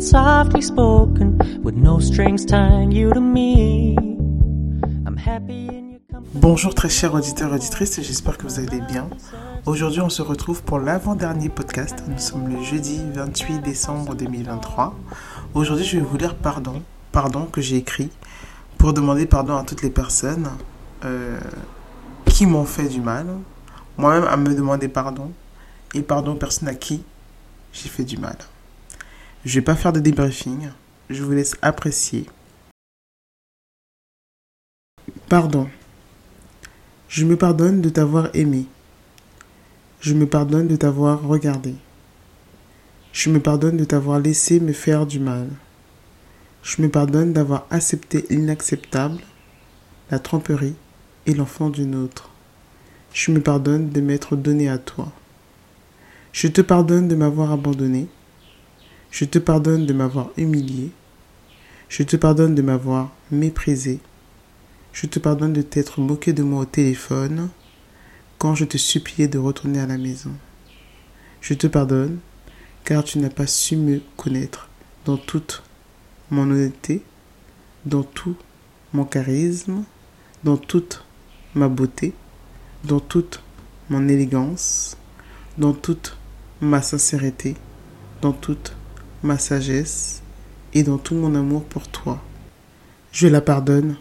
softly spoken with no strings tying you to me. I'm happy in your company. Bonjour très chers auditeurs et auditrices, j'espère que vous allez bien. Aujourd'hui on se retrouve pour l'avant-dernier podcast. Nous sommes le jeudi 28 décembre 2023. Aujourd'hui je vais vous lire pardon, pardon que j'ai écrit pour demander pardon à toutes les personnes euh, qui m'ont fait du mal, moi-même à me demander pardon et pardon aux personnes à qui j'ai fait du mal. Je vais pas faire de débriefing, je vous laisse apprécier. Pardon. Je me pardonne de t'avoir aimé. Je me pardonne de t'avoir regardé. Je me pardonne de t'avoir laissé me faire du mal. Je me pardonne d'avoir accepté l'inacceptable, la tromperie et l'enfant d'une autre. Je me pardonne de m'être donné à toi. Je te pardonne de m'avoir abandonné. Je te pardonne de m'avoir humilié. Je te pardonne de m'avoir méprisé. Je te pardonne de t'être moqué de moi au téléphone quand je te suppliais de retourner à la maison. Je te pardonne car tu n'as pas su me connaître dans toute mon honnêteté, dans tout mon charisme, dans toute ma beauté, dans toute mon élégance, dans toute ma sincérité, dans toute ma sagesse et dans tout mon amour pour toi. Je la pardonne,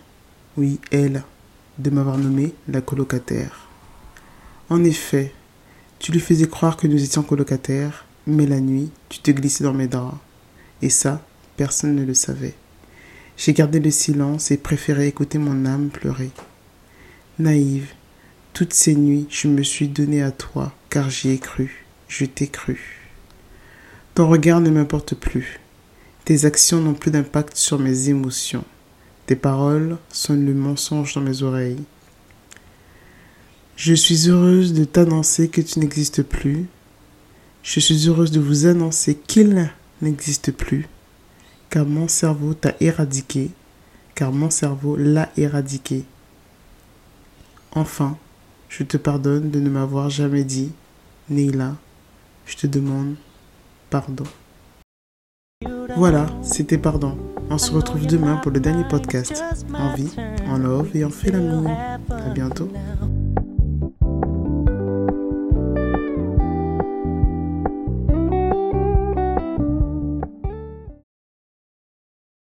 oui, elle, de m'avoir nommé la colocataire. En effet, tu lui faisais croire que nous étions colocataires, mais la nuit, tu te glissais dans mes draps. Et ça, personne ne le savait. J'ai gardé le silence et préféré écouter mon âme pleurer. Naïve, toutes ces nuits, je me suis donnée à toi, car j'y ai cru, je t'ai cru. Ton regard ne m'importe plus. Tes actions n'ont plus d'impact sur mes émotions. Tes paroles sonnent le mensonge dans mes oreilles. Je suis heureuse de t'annoncer que tu n'existes plus. Je suis heureuse de vous annoncer qu'il n'existe plus, car mon cerveau t'a éradiqué, car mon cerveau l'a éradiqué. Enfin, je te pardonne de ne m'avoir jamais dit, Neila, je te demande pardon. Voilà, c'était pardon. On se retrouve demain pour le dernier podcast. En vie, en love et en fait l'amour. À bientôt.